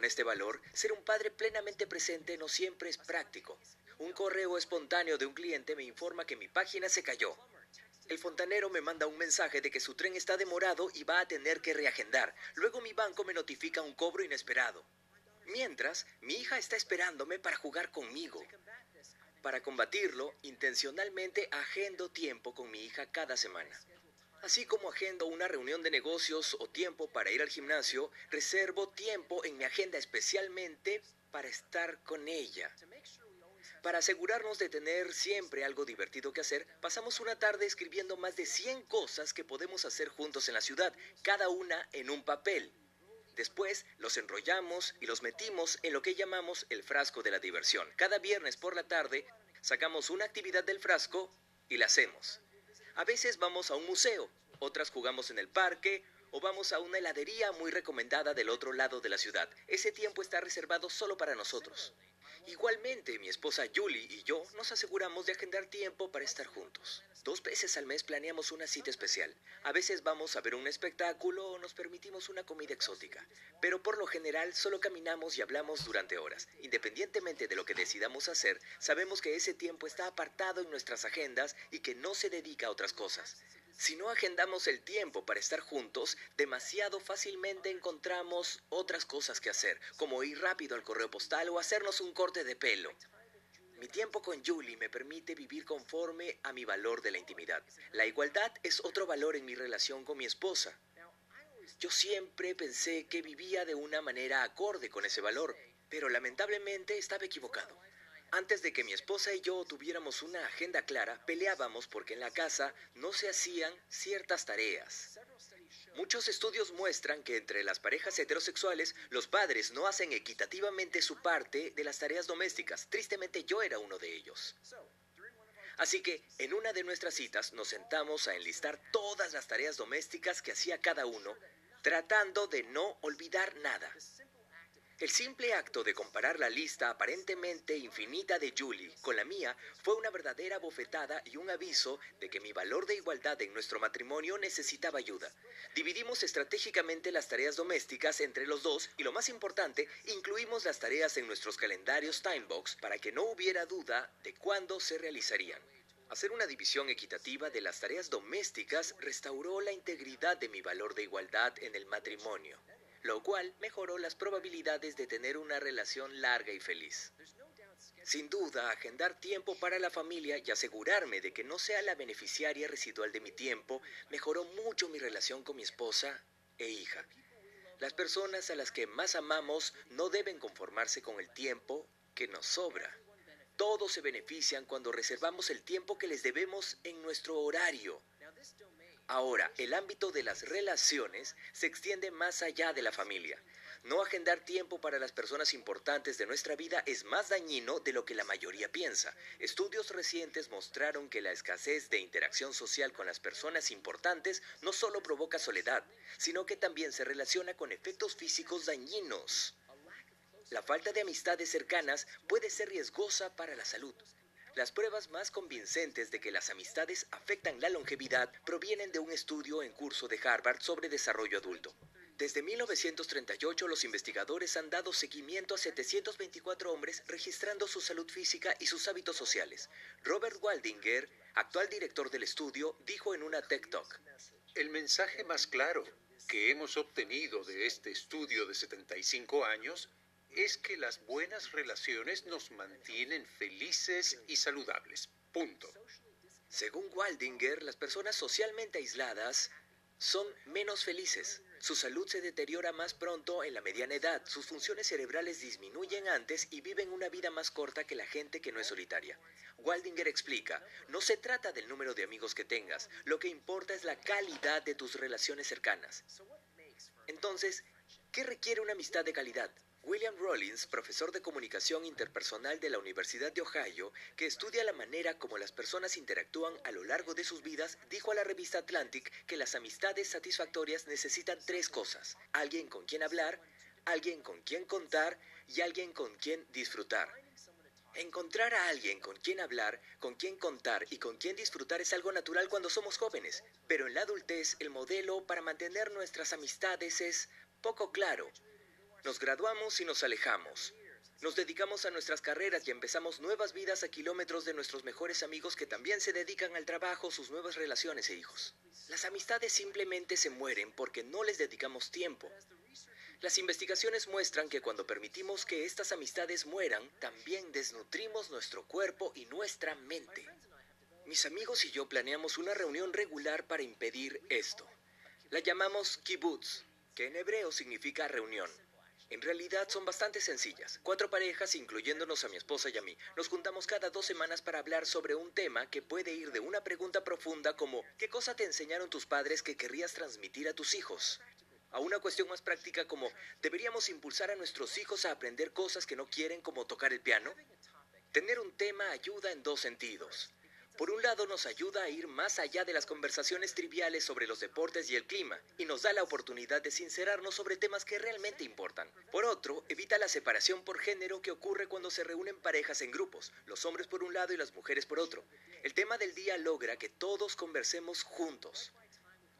con este valor, ser un padre plenamente presente no siempre es práctico. Un correo espontáneo de un cliente me informa que mi página se cayó. El fontanero me manda un mensaje de que su tren está demorado y va a tener que reagendar. Luego mi banco me notifica un cobro inesperado. Mientras, mi hija está esperándome para jugar conmigo. Para combatirlo, intencionalmente agendo tiempo con mi hija cada semana. Así como agendo una reunión de negocios o tiempo para ir al gimnasio, reservo tiempo en mi agenda especialmente para estar con ella. Para asegurarnos de tener siempre algo divertido que hacer, pasamos una tarde escribiendo más de 100 cosas que podemos hacer juntos en la ciudad, cada una en un papel. Después los enrollamos y los metimos en lo que llamamos el frasco de la diversión. Cada viernes por la tarde sacamos una actividad del frasco y la hacemos. A veces vamos a un museo, otras jugamos en el parque o vamos a una heladería muy recomendada del otro lado de la ciudad. Ese tiempo está reservado solo para nosotros. Igualmente, mi esposa Julie y yo nos aseguramos de agendar tiempo para estar juntos. Dos veces al mes planeamos una cita especial. A veces vamos a ver un espectáculo o nos permitimos una comida exótica. Pero por lo general solo caminamos y hablamos durante horas. Independientemente de lo que decidamos hacer, sabemos que ese tiempo está apartado en nuestras agendas y que no se dedica a otras cosas. Si no agendamos el tiempo para estar juntos, demasiado fácilmente encontramos otras cosas que hacer, como ir rápido al correo postal o hacernos un corte de pelo. Mi tiempo con Julie me permite vivir conforme a mi valor de la intimidad. La igualdad es otro valor en mi relación con mi esposa. Yo siempre pensé que vivía de una manera acorde con ese valor, pero lamentablemente estaba equivocado. Antes de que mi esposa y yo tuviéramos una agenda clara, peleábamos porque en la casa no se hacían ciertas tareas. Muchos estudios muestran que entre las parejas heterosexuales los padres no hacen equitativamente su parte de las tareas domésticas. Tristemente yo era uno de ellos. Así que en una de nuestras citas nos sentamos a enlistar todas las tareas domésticas que hacía cada uno, tratando de no olvidar nada. El simple acto de comparar la lista aparentemente infinita de Julie con la mía fue una verdadera bofetada y un aviso de que mi valor de igualdad en nuestro matrimonio necesitaba ayuda. Dividimos estratégicamente las tareas domésticas entre los dos y lo más importante, incluimos las tareas en nuestros calendarios Timebox para que no hubiera duda de cuándo se realizarían. Hacer una división equitativa de las tareas domésticas restauró la integridad de mi valor de igualdad en el matrimonio lo cual mejoró las probabilidades de tener una relación larga y feliz. Sin duda, agendar tiempo para la familia y asegurarme de que no sea la beneficiaria residual de mi tiempo mejoró mucho mi relación con mi esposa e hija. Las personas a las que más amamos no deben conformarse con el tiempo que nos sobra. Todos se benefician cuando reservamos el tiempo que les debemos en nuestro horario. Ahora, el ámbito de las relaciones se extiende más allá de la familia. No agendar tiempo para las personas importantes de nuestra vida es más dañino de lo que la mayoría piensa. Estudios recientes mostraron que la escasez de interacción social con las personas importantes no solo provoca soledad, sino que también se relaciona con efectos físicos dañinos. La falta de amistades cercanas puede ser riesgosa para la salud. Las pruebas más convincentes de que las amistades afectan la longevidad provienen de un estudio en curso de Harvard sobre desarrollo adulto. Desde 1938 los investigadores han dado seguimiento a 724 hombres registrando su salud física y sus hábitos sociales. Robert Waldinger, actual director del estudio, dijo en una TED Talk. El mensaje más claro que hemos obtenido de este estudio de 75 años es que las buenas relaciones nos mantienen felices y saludables. Punto. Según Waldinger, las personas socialmente aisladas son menos felices. Su salud se deteriora más pronto en la mediana edad, sus funciones cerebrales disminuyen antes y viven una vida más corta que la gente que no es solitaria. Waldinger explica, no se trata del número de amigos que tengas, lo que importa es la calidad de tus relaciones cercanas. Entonces, ¿qué requiere una amistad de calidad? William Rollins, profesor de comunicación interpersonal de la Universidad de Ohio, que estudia la manera como las personas interactúan a lo largo de sus vidas, dijo a la revista Atlantic que las amistades satisfactorias necesitan tres cosas. Alguien con quien hablar, alguien con quien contar y alguien con quien disfrutar. Encontrar a alguien con quien hablar, con quien contar y con quien disfrutar es algo natural cuando somos jóvenes, pero en la adultez el modelo para mantener nuestras amistades es poco claro Nos graduamos y nos alejamos. Nos dedicamos a nuestras carreras y empezamos nuevas vidas a kilómetros de nuestros mejores amigos que también se dedican al trabajo, sus nuevas relaciones e hijos. Las amistades simplemente se mueren porque no les dedicamos tiempo. Las investigaciones muestran que cuando permitimos que estas amistades mueran, también desnutrimos nuestro cuerpo y nuestra mente. Mis amigos y yo planeamos una reunión regular para impedir esto. La llamamos kibbutz, que en hebreo significa reunión. En realidad son bastante sencillas. Cuatro parejas, incluyéndonos a mi esposa y a mí, nos juntamos cada dos semanas para hablar sobre un tema que puede ir de una pregunta profunda como ¿qué cosa te enseñaron tus padres que querrías transmitir a tus hijos? A una cuestión más práctica como ¿deberíamos impulsar a nuestros hijos a aprender cosas que no quieren como tocar el piano? Tener un tema ayuda en dos sentidos. Por un lado nos ayuda a ir más allá de las conversaciones triviales sobre los deportes y el clima, y nos da la oportunidad de sincerarnos sobre temas que realmente importan. Por otro, evita la separación por género que ocurre cuando se reúnen parejas en grupos, los hombres por un lado y las mujeres por otro. El tema del día logra que todos conversemos juntos.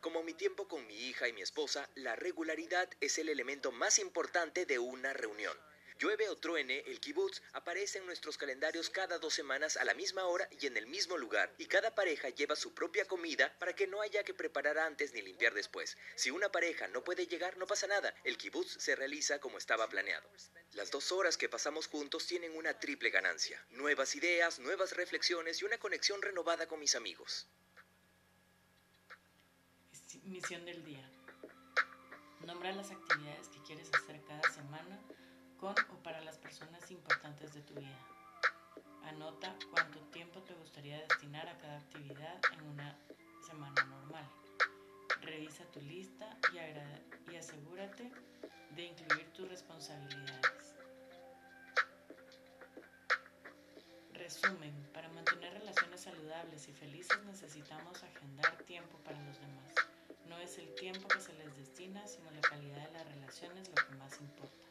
Como mi tiempo con mi hija y mi esposa, la regularidad es el elemento más importante de una reunión. Llueve o truene, el kibutz aparece en nuestros calendarios cada dos semanas a la misma hora y en el mismo lugar, y cada pareja lleva su propia comida para que no haya que preparar antes ni limpiar después. Si una pareja no puede llegar, no pasa nada, el kibutz se realiza como estaba planeado. Las dos horas que pasamos juntos tienen una triple ganancia, nuevas ideas, nuevas reflexiones y una conexión renovada con mis amigos. Misión del día. Nombra las actividades que quieres hacer cada semana con o para las personas importantes de tu vida. Anota cuánto tiempo te gustaría destinar a cada actividad en una semana normal. Revisa tu lista y, y asegúrate de incluir tus responsabilidades. Resumen, para mantener relaciones saludables y felices necesitamos agendar tiempo para los demás. No es el tiempo que se les destina, sino la calidad de las relaciones lo que más importa.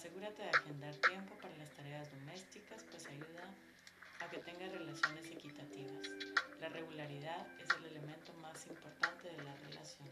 Asegúrate de agendar tiempo para las tareas domésticas, pues ayuda a que tengas relaciones equitativas. La regularidad es el elemento más importante de la relación.